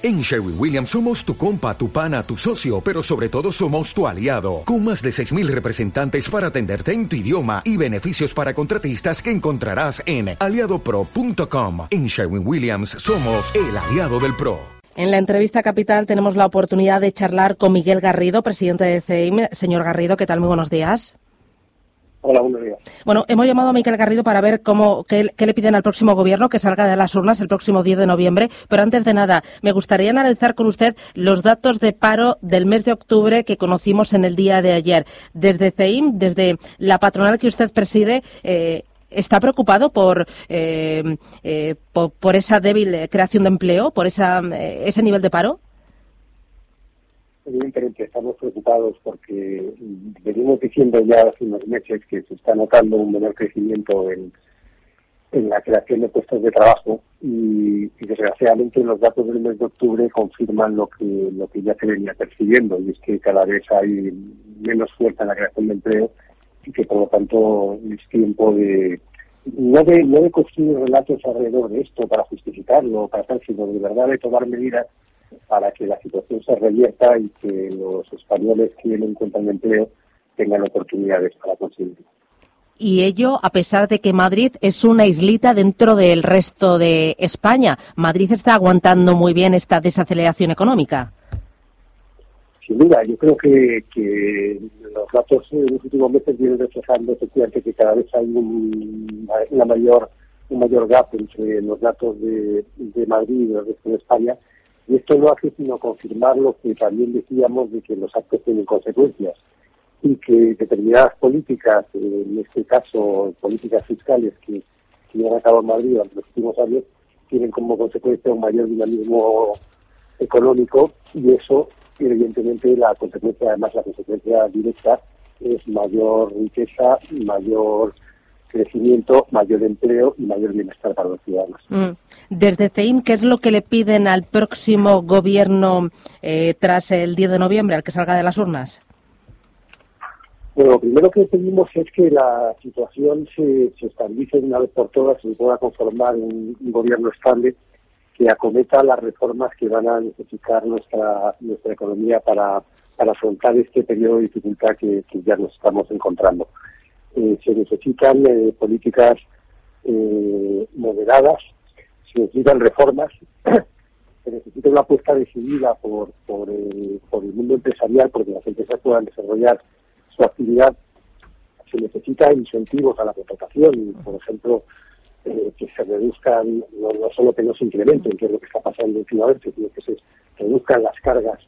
En Sherwin Williams somos tu compa, tu pana, tu socio, pero sobre todo somos tu aliado, con más de 6.000 representantes para atenderte en tu idioma y beneficios para contratistas que encontrarás en aliadopro.com. En Sherwin Williams somos el aliado del PRO. En la entrevista capital tenemos la oportunidad de charlar con Miguel Garrido, presidente de CEIM. Señor Garrido, ¿qué tal? Muy buenos días. Hola, buenos días. Bueno, hemos llamado a Miquel Garrido para ver cómo, qué, le piden al próximo gobierno que salga de las urnas el próximo 10 de noviembre. Pero antes de nada, me gustaría analizar con usted los datos de paro del mes de octubre que conocimos en el día de ayer. Desde CEIM, desde la patronal que usted preside, eh, ¿Está preocupado por, eh, eh, por, esa débil creación de empleo, por ese nivel de paro? Evidentemente estamos preocupados porque venimos diciendo ya hace unos meses que se está notando un menor crecimiento en, en la creación de puestos de trabajo y, desgraciadamente los datos del mes de octubre confirman lo que lo que ya se venía percibiendo y es que cada vez hay menos fuerza en la creación de empleo y que por lo tanto es tiempo de no de no de construir relatos alrededor de esto para justificarlo para tal sino de verdad de tomar medidas para que la situación se revierta y que los españoles que no encuentran empleo tengan oportunidades para conseguirlo. Y ello a pesar de que Madrid es una islita dentro del resto de España. Madrid está aguantando muy bien esta desaceleración económica. Sin duda, yo creo que, que los datos en los últimos meses vienen reflejando efectivamente que cada vez hay un, una mayor, un mayor gap entre los datos de, de Madrid y el resto de España y esto no hace sino confirmar lo que también decíamos de que los actos tienen consecuencias y que determinadas políticas, en este caso políticas fiscales que, que llevan a en Madrid en los últimos años, tienen como consecuencia un mayor dinamismo económico y eso, evidentemente, la consecuencia, además la consecuencia directa, es mayor riqueza, mayor crecimiento, mayor empleo y mayor bienestar para los ciudadanos. Mm. Desde CEIM, ¿qué es lo que le piden al próximo gobierno eh, tras el 10 de noviembre, al que salga de las urnas? Bueno, lo primero que pedimos es que la situación se, se estabilice una vez por todas y pueda conformar un, gobierno estable que acometa las reformas que van a necesitar nuestra, nuestra economía para, para afrontar este periodo de dificultad que ya nos estamos encontrando. Eh, se necesitan eh, políticas eh, moderadas, se necesitan reformas, se necesita una apuesta decidida por, por, el, por el mundo empresarial porque las empresas puedan desarrollar su actividad, se necesita incentivos a la contratación, por ejemplo, que se reduzcan, no, solo que no se incrementen, que es lo que está pasando últimamente, sino que se reduzcan las cargas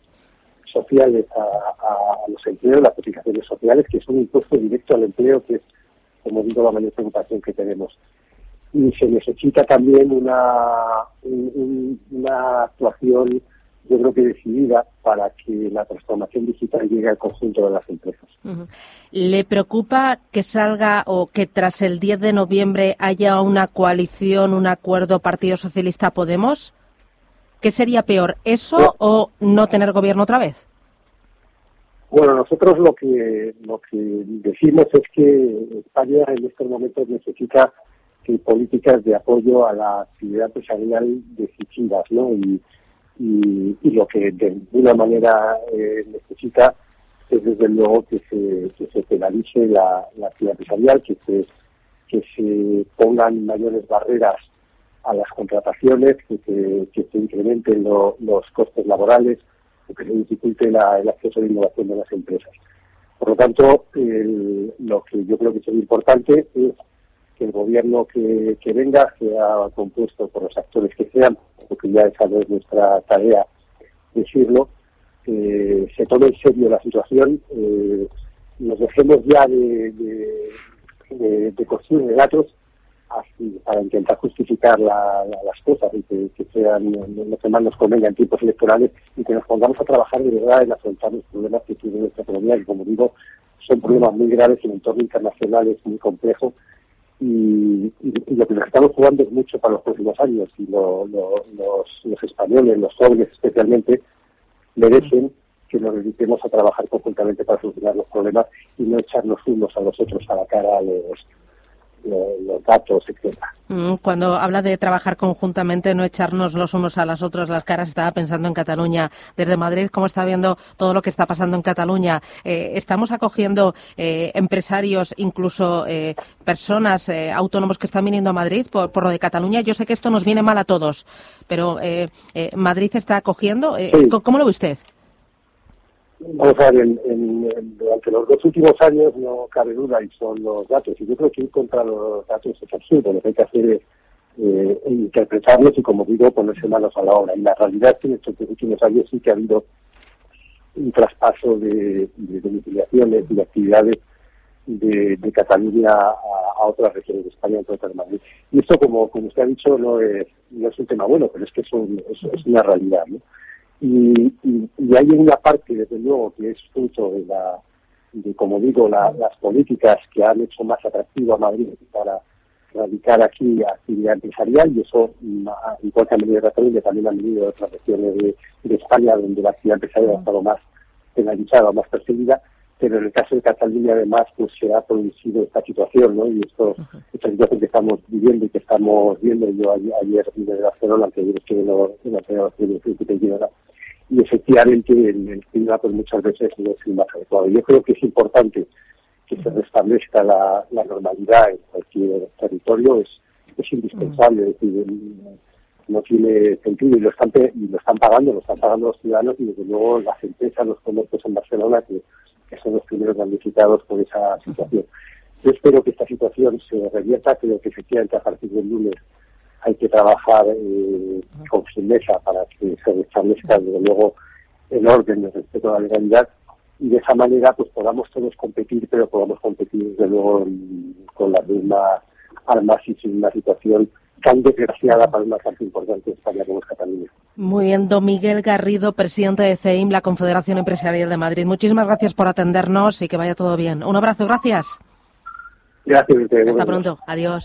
sociales a, los empleos, las cotizaciones sociales, que es un impuesto directo al empleo, que es, como digo, la mayor preocupación que tenemos. Y se necesita también una, una actuación, yo creo que decidida, para que la transformación digital llegue al conjunto de las empresas. ¿Le preocupa que salga o que tras el 10 de noviembre haya una coalición, un acuerdo Partido Socialista Podemos? ¿Qué sería peor, eso o no tener gobierno otra vez? Bueno, nosotros lo que lo que decimos es que España en estos momentos necesita políticas de apoyo a la actividad empresarial decisivas, ¿no? Y, y, lo que de alguna manera eh, necesita es desde luego que se, que se penalice la, actividad empresarial, que se, que se pongan mayores barreras a las contrataciones, que se, que se incrementen los costes laborales, que se dificulte el acceso a la innovación de las empresas. Por lo tanto, lo que yo creo que es importante es que el gobierno que, venga sea compuesto por los actores que sean, porque ya esa no es nuestra tarea decirlo, se tome en serio la situación, eh, nos dejemos ya de, de, de construir relatos así, para intentar justificar las cosas y que, sean lo que más nos convenga en tiempos electorales y que nos pongamos a trabajar de verdad en afrontar los problemas que tiene nuestra economía, que como digo, son problemas muy graves en el entorno internacional, es muy complejo y, lo que nos estamos jugando es mucho para los próximos años y los, los españoles, los jóvenes especialmente, merecen que nos dediquemos a trabajar conjuntamente para solucionar los problemas y no echarnos unos a los otros a la cara a los los datos, etcétera. Mm, cuando habla de trabajar conjuntamente, no echarnos los unos a las otras las caras, estaba pensando en Cataluña. Desde Madrid, ¿cómo está viendo todo lo que está pasando en Cataluña? Eh, ¿Estamos acogiendo eh, empresarios, incluso eh, personas autónomos que están viniendo a Madrid por, lo de Cataluña? Yo sé que esto nos viene mal a todos, pero ¿Madrid está acogiendo? ¿Cómo lo ve usted? Vamos a ver, en, durante los dos últimos años no cabe duda y son los datos. Y yo creo que ir contra los datos es absurdo. Lo que hay que hacer es eh, interpretarlos y, como digo, ponerse manos a la obra. Y la realidad es que en estos dos últimos años sí que ha habido un traspaso de, domiciliaciones y de actividades de, Cataluña a, otras regiones de España, entre otras Madrid. Y esto, como, como usted ha dicho, no es, no es un tema bueno, pero es que es, es una realidad. ¿no? Y, y, hay una parte, desde luego, que es fruto de, la, de como digo, las políticas que han hecho más atractivo a Madrid para radicar aquí actividad empresarial y eso, igual que han venido de Cataluña, también han venido de otras regiones de, de España donde la actividad empresarial ha estado más penalizada, más perseguida pero en el caso de Cataluña además pues se ha producido esta situación, ¿no? Y esto, esta situación que estamos viviendo y que estamos viendo, yo ayer, ayer vine de Barcelona, que ayer estuve en la de y efectivamente el, el clima pues muchas veces no es el más adecuado. Yo creo que es importante que se restablezca la, la normalidad en cualquier territorio, es, es indispensable, es decir, no tiene sentido y lo están y lo están pagando, lo están pagando los ciudadanos y desde luego las empresas, los comercios en Barcelona que que son los primeros damnificados por esa situación. Yo espero que esta situación se revierta, creo que efectivamente a partir del lunes hay que trabajar eh, con firmeza para que se restablezca desde luego el orden de respeto a la legalidad y de esa manera pues podamos todos competir, pero podamos competir desde luego con las mismas armas y sin una situación tan desgraciada para una parte importante de España como es Cataluña. Muy bien, don Miguel Garrido, presidente de CEIM, la Confederación Empresarial de Madrid. Muchísimas gracias por atendernos y que vaya todo bien. Un abrazo, gracias. Gracias. Hasta pronto. Adiós.